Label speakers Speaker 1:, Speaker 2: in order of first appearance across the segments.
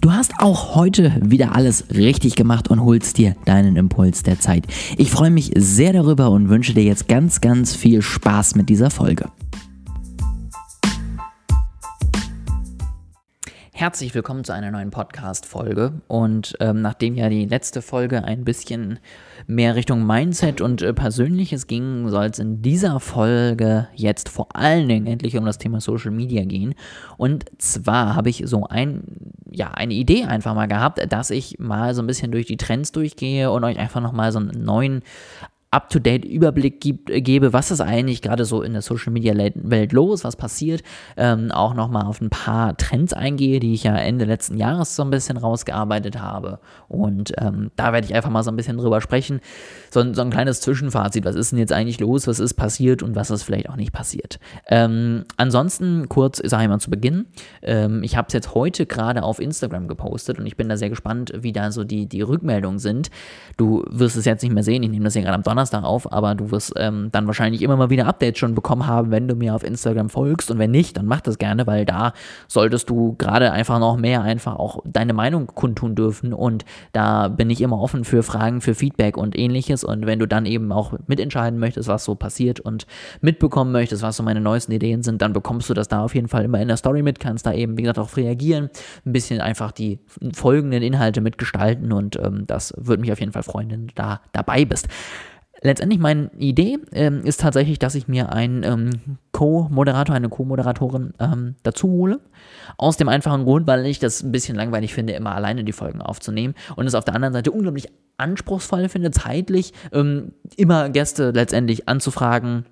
Speaker 1: Du hast auch heute wieder alles richtig gemacht und holst dir deinen Impuls der Zeit. Ich freue mich sehr darüber und wünsche dir jetzt ganz, ganz viel Spaß mit dieser Folge. Herzlich willkommen zu einer neuen Podcast-Folge. Und ähm, nachdem ja die letzte Folge ein bisschen mehr Richtung Mindset und äh, Persönliches ging, soll es in dieser Folge jetzt vor allen Dingen endlich um das Thema Social Media gehen. Und zwar habe ich so ein, ja, eine Idee einfach mal gehabt, dass ich mal so ein bisschen durch die Trends durchgehe und euch einfach nochmal so einen neuen up-to-date Überblick gibt, gebe, was ist eigentlich gerade so in der Social Media Welt los, was passiert, ähm, auch nochmal auf ein paar Trends eingehe, die ich ja Ende letzten Jahres so ein bisschen rausgearbeitet habe. Und ähm, da werde ich einfach mal so ein bisschen drüber sprechen. So, so, ein kleines Zwischenfazit, was ist denn jetzt eigentlich los, was ist passiert und was ist vielleicht auch nicht passiert. Ähm, ansonsten kurz, sage ich mal zu Beginn, ähm, ich habe es jetzt heute gerade auf Instagram gepostet und ich bin da sehr gespannt, wie da so die, die Rückmeldungen sind. Du wirst es jetzt nicht mehr sehen, ich nehme das hier gerade am Donnerstag Donnerstag auf, aber du wirst ähm, dann wahrscheinlich immer mal wieder Updates schon bekommen haben, wenn du mir auf Instagram folgst. Und wenn nicht, dann mach das gerne, weil da solltest du gerade einfach noch mehr einfach auch deine Meinung kundtun dürfen. Und da bin ich immer offen für Fragen, für Feedback und ähnliches. Und wenn du dann eben auch mitentscheiden möchtest, was so passiert und mitbekommen möchtest, was so meine neuesten Ideen sind, dann bekommst du das da auf jeden Fall immer in der Story mit, kannst da eben, wie gesagt, auch reagieren, ein bisschen einfach die folgenden Inhalte mitgestalten und ähm, das würde mich auf jeden Fall freuen, wenn du da dabei bist. Letztendlich meine Idee ähm, ist tatsächlich, dass ich mir einen ähm, Co-Moderator, eine Co-Moderatorin ähm, dazu hole. Aus dem einfachen Grund, weil ich das ein bisschen langweilig finde, immer alleine die Folgen aufzunehmen und es auf der anderen Seite unglaublich anspruchsvoll finde, zeitlich ähm, immer Gäste letztendlich anzufragen,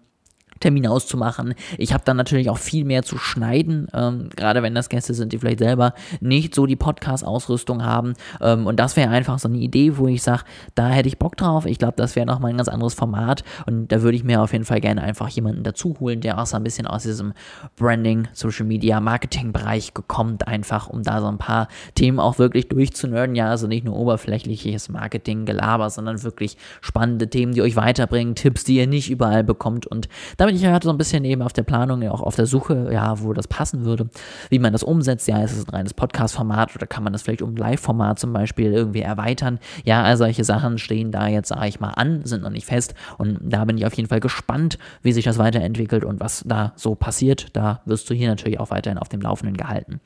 Speaker 1: Termine auszumachen. Ich habe dann natürlich auch viel mehr zu schneiden, ähm, gerade wenn das Gäste sind, die vielleicht selber nicht so die Podcast-Ausrüstung haben. Ähm, und das wäre einfach so eine Idee, wo ich sage, da hätte ich Bock drauf. Ich glaube, das wäre nochmal ein ganz anderes Format. Und da würde ich mir auf jeden Fall gerne einfach jemanden dazu holen, der auch so ein bisschen aus diesem Branding, Social Media, Marketing-Bereich kommt, einfach, um da so ein paar Themen auch wirklich durchzunörden. Ja, also nicht nur oberflächliches Marketing-Gelaber, sondern wirklich spannende Themen, die euch weiterbringen, Tipps, die ihr nicht überall bekommt. Und da bin ich ja so ein bisschen eben auf der Planung, auch auf der Suche, ja, wo das passen würde, wie man das umsetzt. Ja, ist es ein reines Podcast-Format oder kann man das vielleicht um Live-Format zum Beispiel irgendwie erweitern? Ja, all solche Sachen stehen da jetzt, sage ich mal, an, sind noch nicht fest. Und da bin ich auf jeden Fall gespannt, wie sich das weiterentwickelt und was da so passiert. Da wirst du hier natürlich auch weiterhin auf dem Laufenden gehalten.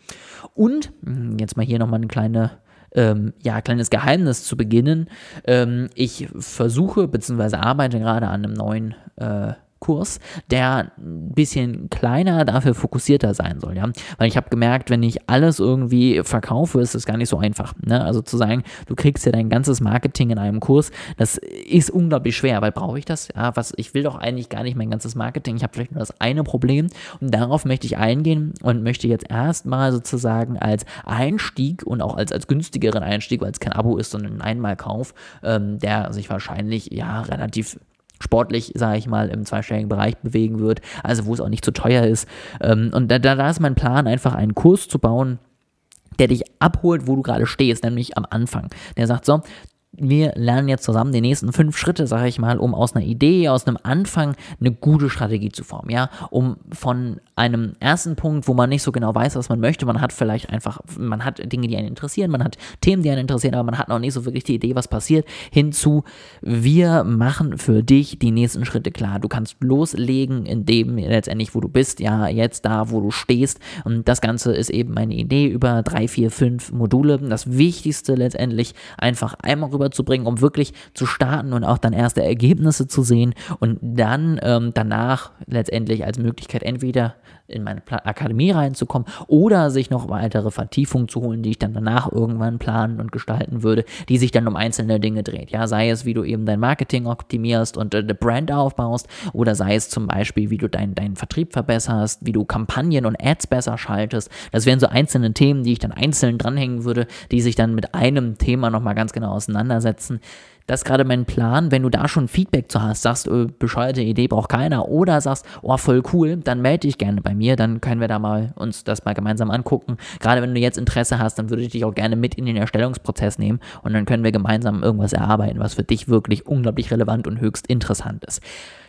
Speaker 1: Und hm, jetzt mal hier nochmal eine kleine ähm, ja, kleines Geheimnis zu beginnen. Ähm, ich versuche bzw. arbeite gerade an einem neuen äh, Kurs, der ein bisschen kleiner, dafür fokussierter sein soll, ja. Weil ich habe gemerkt, wenn ich alles irgendwie verkaufe, ist es gar nicht so einfach. Ne? Also zu sagen, du kriegst ja dein ganzes Marketing in einem Kurs, das ist unglaublich schwer, weil brauche ich das? Ja, was, ich will doch eigentlich gar nicht mein ganzes Marketing, ich habe vielleicht nur das eine Problem und darauf möchte ich eingehen und möchte jetzt erstmal sozusagen als Einstieg und auch als, als günstigeren Einstieg, weil es kein Abo ist, sondern ein Einmalkauf, ähm, der sich wahrscheinlich ja relativ sportlich, sage ich mal, im zweistelligen Bereich bewegen wird, also wo es auch nicht zu teuer ist. Ähm, und da, da ist mein Plan, einfach einen Kurs zu bauen, der dich abholt, wo du gerade stehst, nämlich am Anfang. Der sagt so, wir lernen jetzt zusammen die nächsten fünf Schritte, sage ich mal, um aus einer Idee, aus einem Anfang eine gute Strategie zu formen, ja, um von einem ersten Punkt, wo man nicht so genau weiß, was man möchte, man hat vielleicht einfach, man hat Dinge, die einen interessieren, man hat Themen, die einen interessieren, aber man hat noch nicht so wirklich die Idee, was passiert, hinzu, wir machen für dich die nächsten Schritte klar. Du kannst loslegen in dem letztendlich, wo du bist, ja, jetzt da, wo du stehst und das Ganze ist eben meine Idee über drei, vier, fünf Module. Das Wichtigste letztendlich einfach einmal rüber rüberzubringen, um wirklich zu starten und auch dann erste Ergebnisse zu sehen und dann ähm, danach letztendlich als Möglichkeit entweder in meine Akademie reinzukommen oder sich noch weitere Vertiefungen zu holen, die ich dann danach irgendwann planen und gestalten würde, die sich dann um einzelne Dinge dreht. Ja, sei es, wie du eben dein Marketing optimierst und äh, Brand aufbaust oder sei es zum Beispiel, wie du deinen dein Vertrieb verbesserst, wie du Kampagnen und Ads besser schaltest. Das wären so einzelne Themen, die ich dann einzeln dranhängen würde, die sich dann mit einem Thema nochmal ganz genau auseinandersetzen. Das ist gerade mein Plan. Wenn du da schon Feedback zu hast, sagst, äh, bescheuerte Idee braucht keiner oder sagst, oh, voll cool, dann melde dich gerne bei mir, dann können wir da mal uns das mal gemeinsam angucken. Gerade wenn du jetzt Interesse hast, dann würde ich dich auch gerne mit in den Erstellungsprozess nehmen und dann können wir gemeinsam irgendwas erarbeiten, was für dich wirklich unglaublich relevant und höchst interessant ist.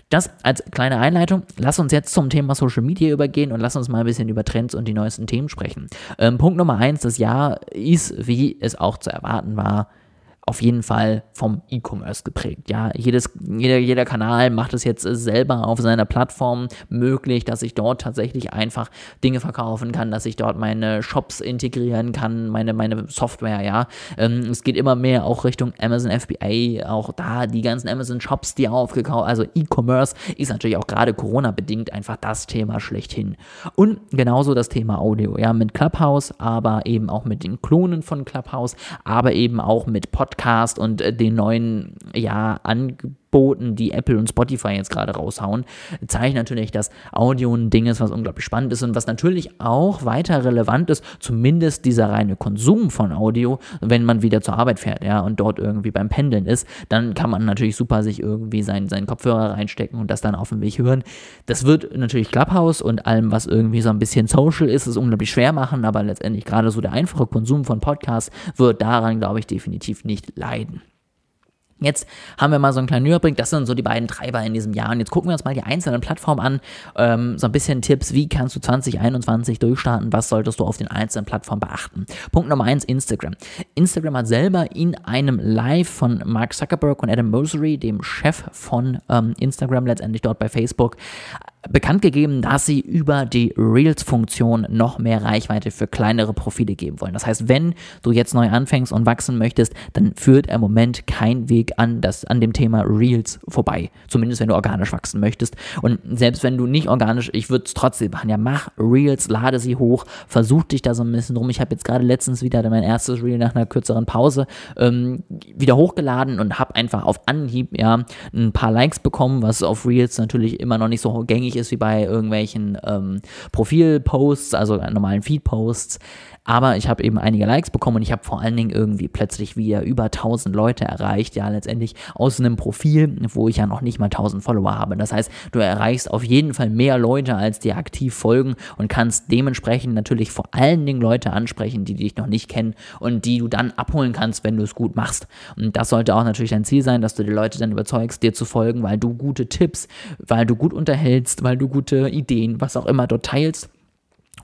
Speaker 1: Das als kleine Einleitung. Lass uns jetzt zum Thema Social Media übergehen und lass uns mal ein bisschen über Trends und die neuesten Themen sprechen. Ähm, Punkt Nummer eins, das Jahr ist, wie es auch zu erwarten war, auf jeden Fall vom E-Commerce geprägt. Ja, jedes, jeder, jeder Kanal macht es jetzt selber auf seiner Plattform möglich, dass ich dort tatsächlich einfach Dinge verkaufen kann, dass ich dort meine Shops integrieren kann, meine, meine Software, ja. Ähm, es geht immer mehr auch Richtung Amazon FBA, auch da die ganzen Amazon Shops, die aufgekauft, also E-Commerce ist natürlich auch gerade Corona-bedingt einfach das Thema schlechthin. Und genauso das Thema Audio, ja, mit Clubhouse, aber eben auch mit den Klonen von Clubhouse, aber eben auch mit Podcast Podcast und äh, den neuen ja, Angeboten Boten, die Apple und Spotify jetzt gerade raushauen, zeigt natürlich, dass Audio ein Ding ist, was unglaublich spannend ist und was natürlich auch weiter relevant ist, zumindest dieser reine Konsum von Audio, wenn man wieder zur Arbeit fährt, ja, und dort irgendwie beim Pendeln ist, dann kann man natürlich super sich irgendwie seinen, seinen Kopfhörer reinstecken und das dann auf dem Weg hören. Das wird natürlich Clubhouse und allem, was irgendwie so ein bisschen social ist, es unglaublich schwer machen, aber letztendlich gerade so der einfache Konsum von Podcasts wird daran, glaube ich, definitiv nicht leiden. Jetzt haben wir mal so einen kleinen Überblick. Das sind so die beiden Treiber in diesem Jahr. Und jetzt gucken wir uns mal die einzelnen Plattformen an. Ähm, so ein bisschen Tipps, wie kannst du 2021 durchstarten? Was solltest du auf den einzelnen Plattformen beachten? Punkt Nummer eins, Instagram. Instagram hat selber in einem Live von Mark Zuckerberg und Adam Mosery, dem Chef von ähm, Instagram, letztendlich dort bei Facebook, bekannt gegeben, dass sie über die Reels-Funktion noch mehr Reichweite für kleinere Profile geben wollen. Das heißt, wenn du jetzt neu anfängst und wachsen möchtest, dann führt im Moment kein Weg an, das, an dem Thema Reels vorbei. Zumindest wenn du organisch wachsen möchtest. Und selbst wenn du nicht organisch, ich würde es trotzdem machen. Ja, mach Reels, lade sie hoch, versuch dich da so ein bisschen rum. Ich habe jetzt gerade letztens wieder mein erstes Reel nach einer kürzeren Pause ähm, wieder hochgeladen und habe einfach auf Anhieb ja ein paar Likes bekommen, was auf Reels natürlich immer noch nicht so gängig ähnlich ist wie bei irgendwelchen ähm, Profilposts, also normalen Feedposts. Aber ich habe eben einige Likes bekommen und ich habe vor allen Dingen irgendwie plötzlich wieder über 1000 Leute erreicht, ja, letztendlich aus einem Profil, wo ich ja noch nicht mal 1000 Follower habe. Das heißt, du erreichst auf jeden Fall mehr Leute, als dir aktiv folgen und kannst dementsprechend natürlich vor allen Dingen Leute ansprechen, die dich noch nicht kennen und die du dann abholen kannst, wenn du es gut machst. Und das sollte auch natürlich dein Ziel sein, dass du die Leute dann überzeugst, dir zu folgen, weil du gute Tipps, weil du gut unterhältst, weil du gute Ideen, was auch immer dort teilst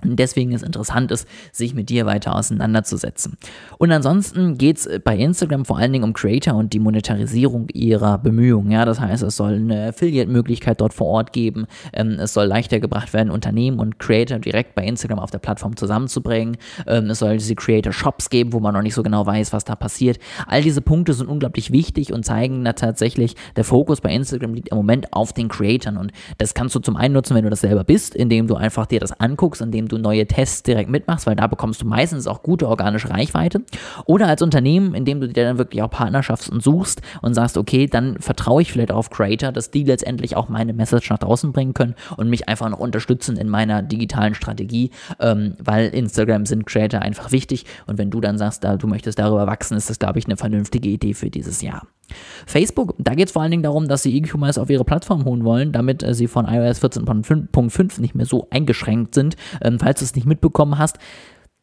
Speaker 1: und deswegen ist interessant ist, sich mit dir weiter auseinanderzusetzen. Und ansonsten geht es bei Instagram vor allen Dingen um Creator und die Monetarisierung ihrer Bemühungen. Ja, das heißt, es soll eine Affiliate-Möglichkeit dort vor Ort geben. Ähm, es soll leichter gebracht werden, Unternehmen und Creator direkt bei Instagram auf der Plattform zusammenzubringen. Ähm, es soll diese Creator-Shops geben, wo man noch nicht so genau weiß, was da passiert. All diese Punkte sind unglaublich wichtig und zeigen da tatsächlich, der Fokus bei Instagram liegt im Moment auf den Creatoren. Und das kannst du zum einen nutzen, wenn du das selber bist, indem du einfach dir das anguckst, indem du neue Tests direkt mitmachst, weil da bekommst du meistens auch gute organische Reichweite. Oder als Unternehmen, indem du dir dann wirklich auch Partnerschaften suchst und sagst, okay, dann vertraue ich vielleicht auf Creator, dass die letztendlich auch meine Message nach draußen bringen können und mich einfach noch unterstützen in meiner digitalen Strategie, ähm, weil Instagram sind Creator einfach wichtig. Und wenn du dann sagst, da, du möchtest darüber wachsen, ist das, glaube ich, eine vernünftige Idee für dieses Jahr. Facebook, da geht es vor allen Dingen darum, dass sie E-Commerce auf ihre Plattform holen wollen, damit äh, sie von iOS 14.5 nicht mehr so eingeschränkt sind. Ähm, falls du es nicht mitbekommen hast,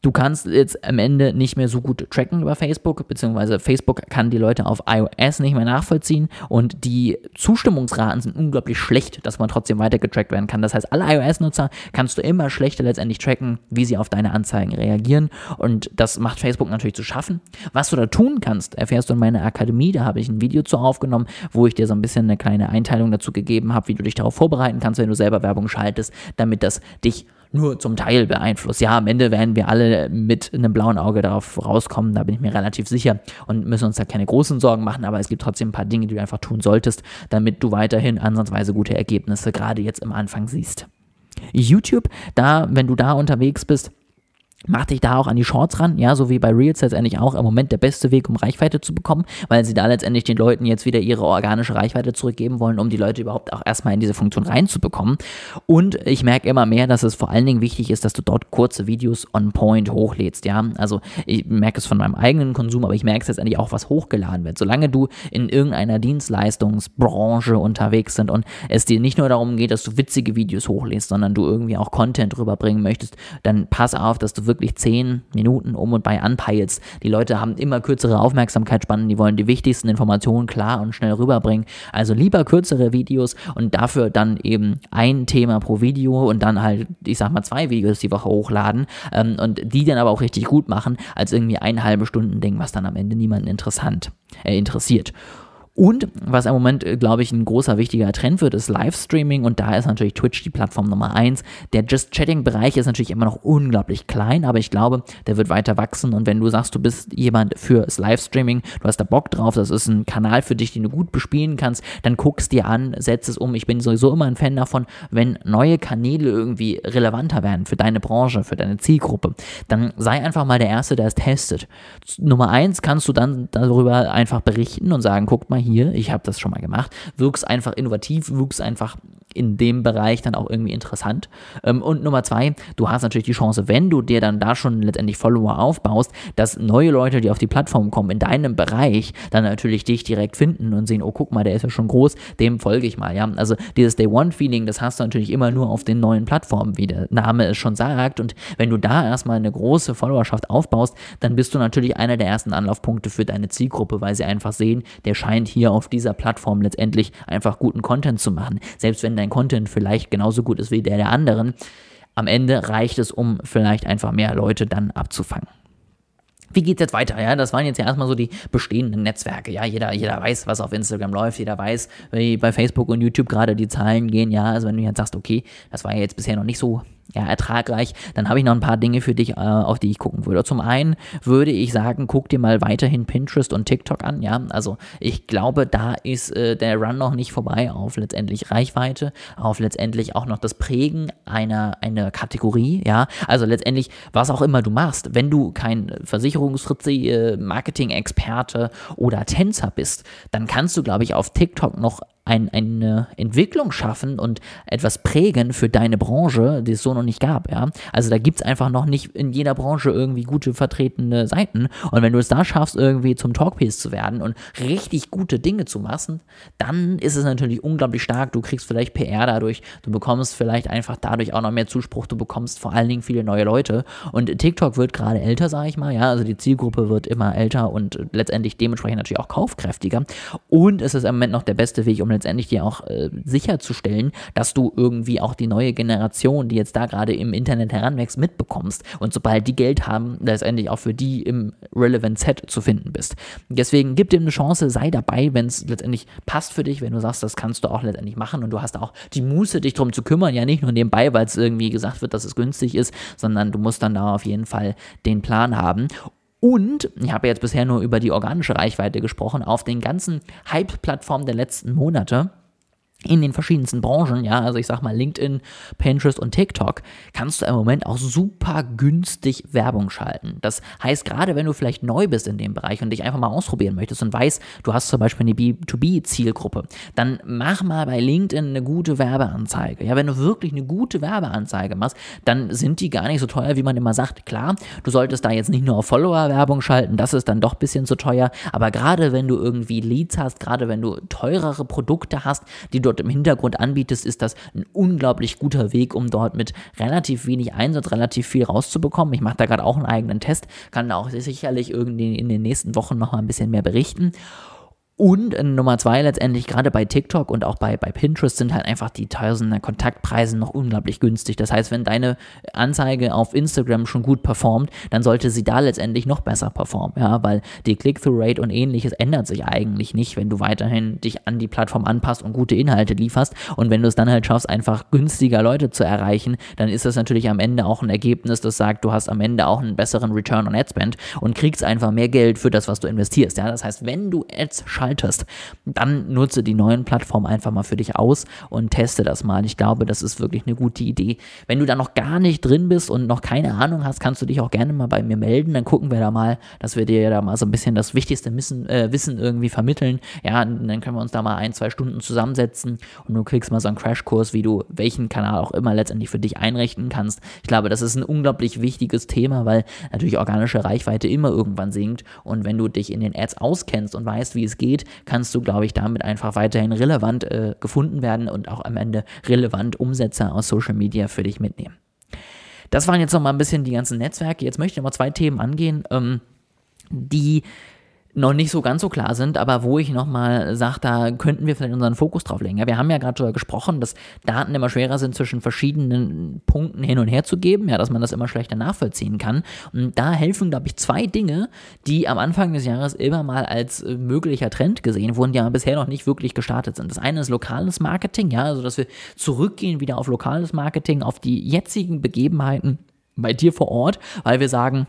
Speaker 1: Du kannst jetzt am Ende nicht mehr so gut tracken über Facebook, beziehungsweise Facebook kann die Leute auf iOS nicht mehr nachvollziehen und die Zustimmungsraten sind unglaublich schlecht, dass man trotzdem weiter getrackt werden kann. Das heißt, alle iOS-Nutzer kannst du immer schlechter letztendlich tracken, wie sie auf deine Anzeigen reagieren und das macht Facebook natürlich zu schaffen. Was du da tun kannst, erfährst du in meiner Akademie, da habe ich ein Video zu aufgenommen, wo ich dir so ein bisschen eine kleine Einteilung dazu gegeben habe, wie du dich darauf vorbereiten kannst, wenn du selber Werbung schaltest, damit das dich nur zum Teil beeinflusst. Ja, am Ende werden wir alle mit einem blauen Auge darauf rauskommen, da bin ich mir relativ sicher und müssen uns da keine großen Sorgen machen, aber es gibt trotzdem ein paar Dinge, die du einfach tun solltest, damit du weiterhin ansatzweise gute Ergebnisse gerade jetzt im Anfang siehst. YouTube, da, wenn du da unterwegs bist, Mach dich da auch an die Shorts ran, ja, so wie bei Reels letztendlich auch im Moment der beste Weg, um Reichweite zu bekommen, weil sie da letztendlich den Leuten jetzt wieder ihre organische Reichweite zurückgeben wollen, um die Leute überhaupt auch erstmal in diese Funktion reinzubekommen. Und ich merke immer mehr, dass es vor allen Dingen wichtig ist, dass du dort kurze Videos on point hochlädst, ja. Also ich merke es von meinem eigenen Konsum, aber ich merke es letztendlich auch, was hochgeladen wird. Solange du in irgendeiner Dienstleistungsbranche unterwegs sind und es dir nicht nur darum geht, dass du witzige Videos hochlädst, sondern du irgendwie auch Content rüberbringen möchtest, dann pass auf, dass du wirklich 10 Minuten um und bei anpeilst. Die Leute haben immer kürzere Aufmerksamkeitsspannen, die wollen die wichtigsten Informationen klar und schnell rüberbringen. Also lieber kürzere Videos und dafür dann eben ein Thema pro Video und dann halt, ich sag mal, zwei Videos die Woche hochladen ähm, und die dann aber auch richtig gut machen, als irgendwie ein halbe Stunden Ding, was dann am Ende niemanden interessant, äh, interessiert. Und was im Moment, äh, glaube ich, ein großer wichtiger Trend wird, ist Livestreaming. Und da ist natürlich Twitch die Plattform Nummer eins. Der Just Chatting-Bereich ist natürlich immer noch unglaublich klein, aber ich glaube, der wird weiter wachsen. Und wenn du sagst, du bist jemand fürs Livestreaming, du hast da Bock drauf, das ist ein Kanal für dich, den du gut bespielen kannst, dann guckst dir an, setz es um. Ich bin sowieso immer ein Fan davon, wenn neue Kanäle irgendwie relevanter werden für deine Branche, für deine Zielgruppe, dann sei einfach mal der Erste, der es testet. Nummer eins kannst du dann darüber einfach berichten und sagen, guck mal hier, ich habe das schon mal gemacht, wirkst einfach innovativ, wirkst einfach in dem Bereich dann auch irgendwie interessant. Ähm, und Nummer zwei, du hast natürlich die Chance, wenn du dir dann da schon letztendlich Follower aufbaust, dass neue Leute, die auf die Plattform kommen, in deinem Bereich, dann natürlich dich direkt finden und sehen, oh, guck mal, der ist ja schon groß, dem folge ich mal, ja. Also dieses Day-One-Feeling, das hast du natürlich immer nur auf den neuen Plattformen, wie der Name es schon sagt. Und wenn du da erstmal eine große Followerschaft aufbaust, dann bist du natürlich einer der ersten Anlaufpunkte für deine Zielgruppe, weil sie einfach sehen, der scheint hier auf dieser Plattform letztendlich einfach guten Content zu machen. Selbst wenn dein Content vielleicht genauso gut ist wie der der anderen, am Ende reicht es, um vielleicht einfach mehr Leute dann abzufangen. Wie geht es jetzt weiter? Ja, das waren jetzt ja erstmal so die bestehenden Netzwerke. Ja, jeder, jeder weiß, was auf Instagram läuft, jeder weiß, wie bei Facebook und YouTube gerade die Zahlen gehen. Ja, also wenn du jetzt sagst, okay, das war ja jetzt bisher noch nicht so ja, ertragreich, dann habe ich noch ein paar Dinge für dich, äh, auf die ich gucken würde. Zum einen würde ich sagen, guck dir mal weiterhin Pinterest und TikTok an, ja, also ich glaube, da ist äh, der Run noch nicht vorbei auf letztendlich Reichweite, auf letztendlich auch noch das Prägen einer, einer Kategorie, ja, also letztendlich, was auch immer du machst, wenn du kein Versicherungsfritzi, äh, Marketing-Experte oder Tänzer bist, dann kannst du, glaube ich, auf TikTok noch ein, eine Entwicklung schaffen und etwas prägen für deine Branche, die es so noch nicht gab. Ja? Also da gibt es einfach noch nicht in jeder Branche irgendwie gute vertretene Seiten. Und wenn du es da schaffst, irgendwie zum Talkpiece zu werden und richtig gute Dinge zu machen, dann ist es natürlich unglaublich stark. Du kriegst vielleicht PR dadurch, du bekommst vielleicht einfach dadurch auch noch mehr Zuspruch, du bekommst vor allen Dingen viele neue Leute. Und TikTok wird gerade älter, sage ich mal, ja, also die Zielgruppe wird immer älter und letztendlich dementsprechend natürlich auch kaufkräftiger. Und es ist im Moment noch der beste Weg, um letztendlich dir auch äh, sicherzustellen, dass du irgendwie auch die neue Generation, die jetzt da gerade im Internet heranwächst, mitbekommst. Und sobald die Geld haben, letztendlich auch für die im Relevant Set zu finden bist. Deswegen gib dir eine Chance, sei dabei, wenn es letztendlich passt für dich, wenn du sagst, das kannst du auch letztendlich machen und du hast auch die Muße, dich darum zu kümmern, ja nicht nur nebenbei, weil es irgendwie gesagt wird, dass es günstig ist, sondern du musst dann da auf jeden Fall den Plan haben. Und ich habe jetzt bisher nur über die organische Reichweite gesprochen, auf den ganzen Hype-Plattformen der letzten Monate in den verschiedensten Branchen, ja, also ich sag mal LinkedIn, Pinterest und TikTok, kannst du im Moment auch super günstig Werbung schalten. Das heißt, gerade wenn du vielleicht neu bist in dem Bereich und dich einfach mal ausprobieren möchtest und weißt, du hast zum Beispiel eine B2B-Zielgruppe, dann mach mal bei LinkedIn eine gute Werbeanzeige. Ja, wenn du wirklich eine gute Werbeanzeige machst, dann sind die gar nicht so teuer, wie man immer sagt. Klar, du solltest da jetzt nicht nur auf Follower-Werbung schalten, das ist dann doch ein bisschen zu teuer, aber gerade wenn du irgendwie Leads hast, gerade wenn du teurere Produkte hast, die du dort im Hintergrund anbietest, ist das ein unglaublich guter Weg, um dort mit relativ wenig Einsatz relativ viel rauszubekommen. Ich mache da gerade auch einen eigenen Test, kann da auch sicherlich irgendwie in den nächsten Wochen noch mal ein bisschen mehr berichten. Und äh, Nummer zwei letztendlich, gerade bei TikTok und auch bei, bei Pinterest sind halt einfach die tausenden Kontaktpreise noch unglaublich günstig. Das heißt, wenn deine Anzeige auf Instagram schon gut performt, dann sollte sie da letztendlich noch besser performen, ja, weil die Click-Through-Rate und ähnliches ändert sich eigentlich nicht, wenn du weiterhin dich an die Plattform anpasst und gute Inhalte lieferst. Und wenn du es dann halt schaffst, einfach günstiger Leute zu erreichen, dann ist das natürlich am Ende auch ein Ergebnis, das sagt, du hast am Ende auch einen besseren Return on Ad Spend und kriegst einfach mehr Geld für das, was du investierst. Ja, das heißt, wenn du Ads schaffst, schaltest, dann nutze die neuen Plattformen einfach mal für dich aus und teste das mal. Ich glaube, das ist wirklich eine gute Idee. Wenn du da noch gar nicht drin bist und noch keine Ahnung hast, kannst du dich auch gerne mal bei mir melden. Dann gucken wir da mal, dass wir dir da mal so ein bisschen das wichtigste Wissen, äh, Wissen irgendwie vermitteln. Ja, dann können wir uns da mal ein, zwei Stunden zusammensetzen und du kriegst mal so einen Crashkurs, wie du welchen Kanal auch immer letztendlich für dich einrichten kannst. Ich glaube, das ist ein unglaublich wichtiges Thema, weil natürlich organische Reichweite immer irgendwann sinkt und wenn du dich in den Ads auskennst und weißt, wie es geht, geht, kannst du, glaube ich, damit einfach weiterhin relevant äh, gefunden werden und auch am Ende relevant Umsätze aus Social Media für dich mitnehmen. das waren jetzt noch mal ein bisschen die ganzen Netzwerke. Jetzt möchte ich noch mal zwei Themen angehen, ähm, die noch nicht so ganz so klar sind, aber wo ich nochmal sage, da könnten wir vielleicht unseren Fokus drauf legen. Ja, wir haben ja gerade darüber gesprochen, dass Daten immer schwerer sind, zwischen verschiedenen Punkten hin und her zu geben, ja, dass man das immer schlechter nachvollziehen kann. Und da helfen, glaube ich, zwei Dinge, die am Anfang des Jahres immer mal als äh, möglicher Trend gesehen wurden, die aber bisher noch nicht wirklich gestartet sind. Das eine ist lokales Marketing, ja, also dass wir zurückgehen wieder auf lokales Marketing, auf die jetzigen Begebenheiten bei dir vor Ort, weil wir sagen,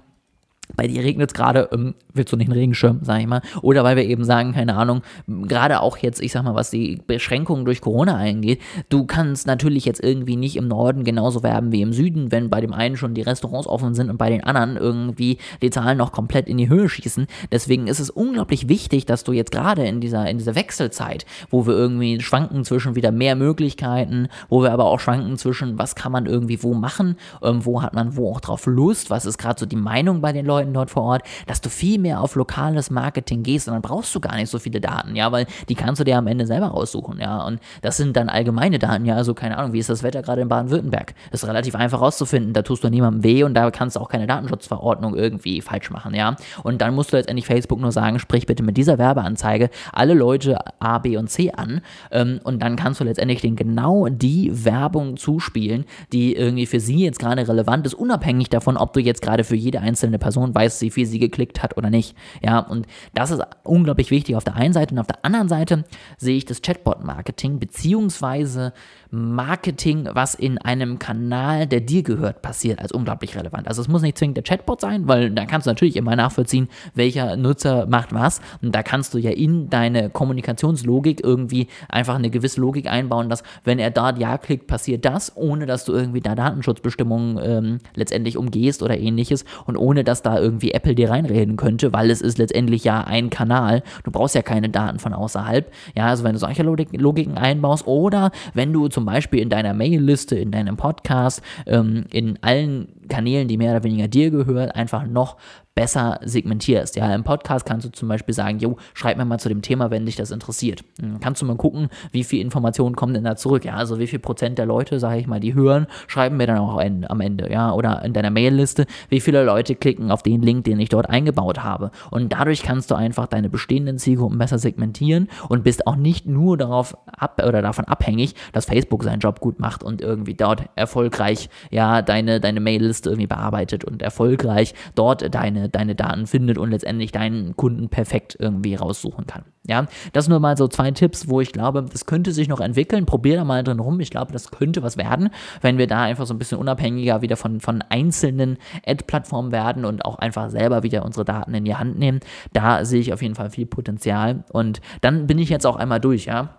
Speaker 1: bei dir regnet es gerade, ähm, willst du nicht einen Regenschirm, sag ich mal. Oder weil wir eben sagen, keine Ahnung, gerade auch jetzt, ich sag mal, was die Beschränkungen durch Corona eingeht, du kannst natürlich jetzt irgendwie nicht im Norden genauso werben wie im Süden, wenn bei dem einen schon die Restaurants offen sind und bei den anderen irgendwie die Zahlen noch komplett in die Höhe schießen. Deswegen ist es unglaublich wichtig, dass du jetzt gerade in dieser, in dieser Wechselzeit, wo wir irgendwie schwanken zwischen wieder mehr Möglichkeiten, wo wir aber auch schwanken zwischen, was kann man irgendwie wo machen, ähm, wo hat man wo auch drauf Lust, was ist gerade so die Meinung bei den Leuten, Leuten dort vor Ort, dass du viel mehr auf lokales Marketing gehst und dann brauchst du gar nicht so viele Daten, ja, weil die kannst du dir am Ende selber raussuchen, ja, und das sind dann allgemeine Daten, ja, also keine Ahnung, wie ist das Wetter gerade in Baden-Württemberg? Ist relativ einfach rauszufinden, da tust du niemandem weh und da kannst du auch keine Datenschutzverordnung irgendwie falsch machen, ja, und dann musst du letztendlich Facebook nur sagen, sprich bitte mit dieser Werbeanzeige alle Leute A, B und C an ähm, und dann kannst du letztendlich den genau die Werbung zuspielen, die irgendwie für sie jetzt gerade relevant ist, unabhängig davon, ob du jetzt gerade für jede einzelne Person Person weiß, wie viel sie geklickt hat oder nicht. Ja, und das ist unglaublich wichtig auf der einen Seite. Und auf der anderen Seite sehe ich das Chatbot-Marketing beziehungsweise Marketing, was in einem Kanal, der dir gehört, passiert, als unglaublich relevant. Also es muss nicht zwingend der Chatbot sein, weil da kannst du natürlich immer nachvollziehen, welcher Nutzer macht was. Und da kannst du ja in deine Kommunikationslogik irgendwie einfach eine gewisse Logik einbauen, dass wenn er da Ja klickt, passiert das, ohne dass du irgendwie da Datenschutzbestimmungen ähm, letztendlich umgehst oder ähnliches und ohne dass da irgendwie Apple dir reinreden könnte, weil es ist letztendlich ja ein Kanal. Du brauchst ja keine Daten von außerhalb. Ja, also wenn du solche Logik Logiken einbaust oder wenn du zum Beispiel in deiner Mailliste, in deinem Podcast, ähm, in allen Kanälen, die mehr oder weniger dir gehören, einfach noch besser segmentierst. Ja, im Podcast kannst du zum Beispiel sagen, jo, schreib mir mal zu dem Thema, wenn dich das interessiert. Dann kannst du mal gucken, wie viel Informationen kommen denn da zurück. Ja, also wie viel Prozent der Leute, sage ich mal, die hören, schreiben mir dann auch am Ende. Ja, oder in deiner Mailliste, wie viele Leute klicken auf den Link, den ich dort eingebaut habe. Und dadurch kannst du einfach deine bestehenden Zielgruppen besser segmentieren und bist auch nicht nur darauf ab oder davon abhängig, dass Facebook seinen Job gut macht und irgendwie dort erfolgreich ja deine deine Mailliste irgendwie bearbeitet und erfolgreich dort deine deine Daten findet und letztendlich deinen Kunden perfekt irgendwie raussuchen kann. Ja, das nur mal so zwei Tipps, wo ich glaube, das könnte sich noch entwickeln. Probier da mal drin rum. Ich glaube, das könnte was werden, wenn wir da einfach so ein bisschen unabhängiger wieder von, von einzelnen Ad-Plattformen werden und auch einfach selber wieder unsere Daten in die Hand nehmen. Da sehe ich auf jeden Fall viel Potenzial. Und dann bin ich jetzt auch einmal durch, ja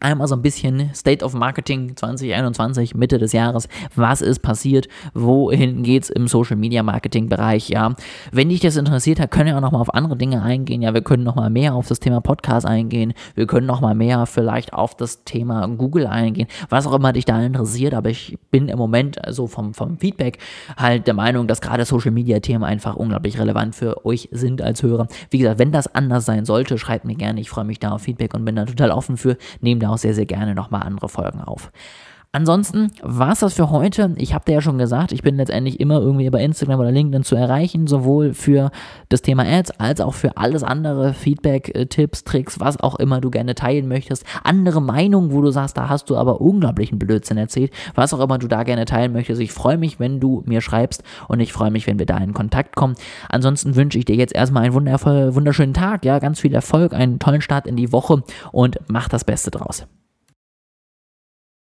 Speaker 1: einmal so ein bisschen State of Marketing 2021, Mitte des Jahres. Was ist passiert? Wohin geht's im Social Media Marketing Bereich? Ja, wenn dich das interessiert hat, können wir auch noch mal auf andere Dinge eingehen. Ja, wir können noch mal mehr auf das Thema Podcast eingehen. Wir können noch mal mehr vielleicht auf das Thema Google eingehen. Was auch immer dich da interessiert. Aber ich bin im Moment so also vom, vom Feedback halt der Meinung, dass gerade Social Media Themen einfach unglaublich relevant für euch sind als Hörer. Wie gesagt, wenn das anders sein sollte, schreibt mir gerne. Ich freue mich da auf Feedback und bin da total offen für. Nehmt auch sehr, sehr gerne nochmal andere Folgen auf. Ansonsten war es das für heute. Ich habe dir ja schon gesagt, ich bin letztendlich immer irgendwie bei Instagram oder LinkedIn zu erreichen, sowohl für das Thema Ads als auch für alles andere, Feedback, äh, Tipps, Tricks, was auch immer du gerne teilen möchtest. Andere Meinungen, wo du sagst, da hast du aber unglaublichen Blödsinn erzählt, was auch immer du da gerne teilen möchtest. Ich freue mich, wenn du mir schreibst und ich freue mich, wenn wir da in Kontakt kommen. Ansonsten wünsche ich dir jetzt erstmal einen wunderschönen Tag, ja, ganz viel Erfolg, einen tollen Start in die Woche und mach das Beste draus.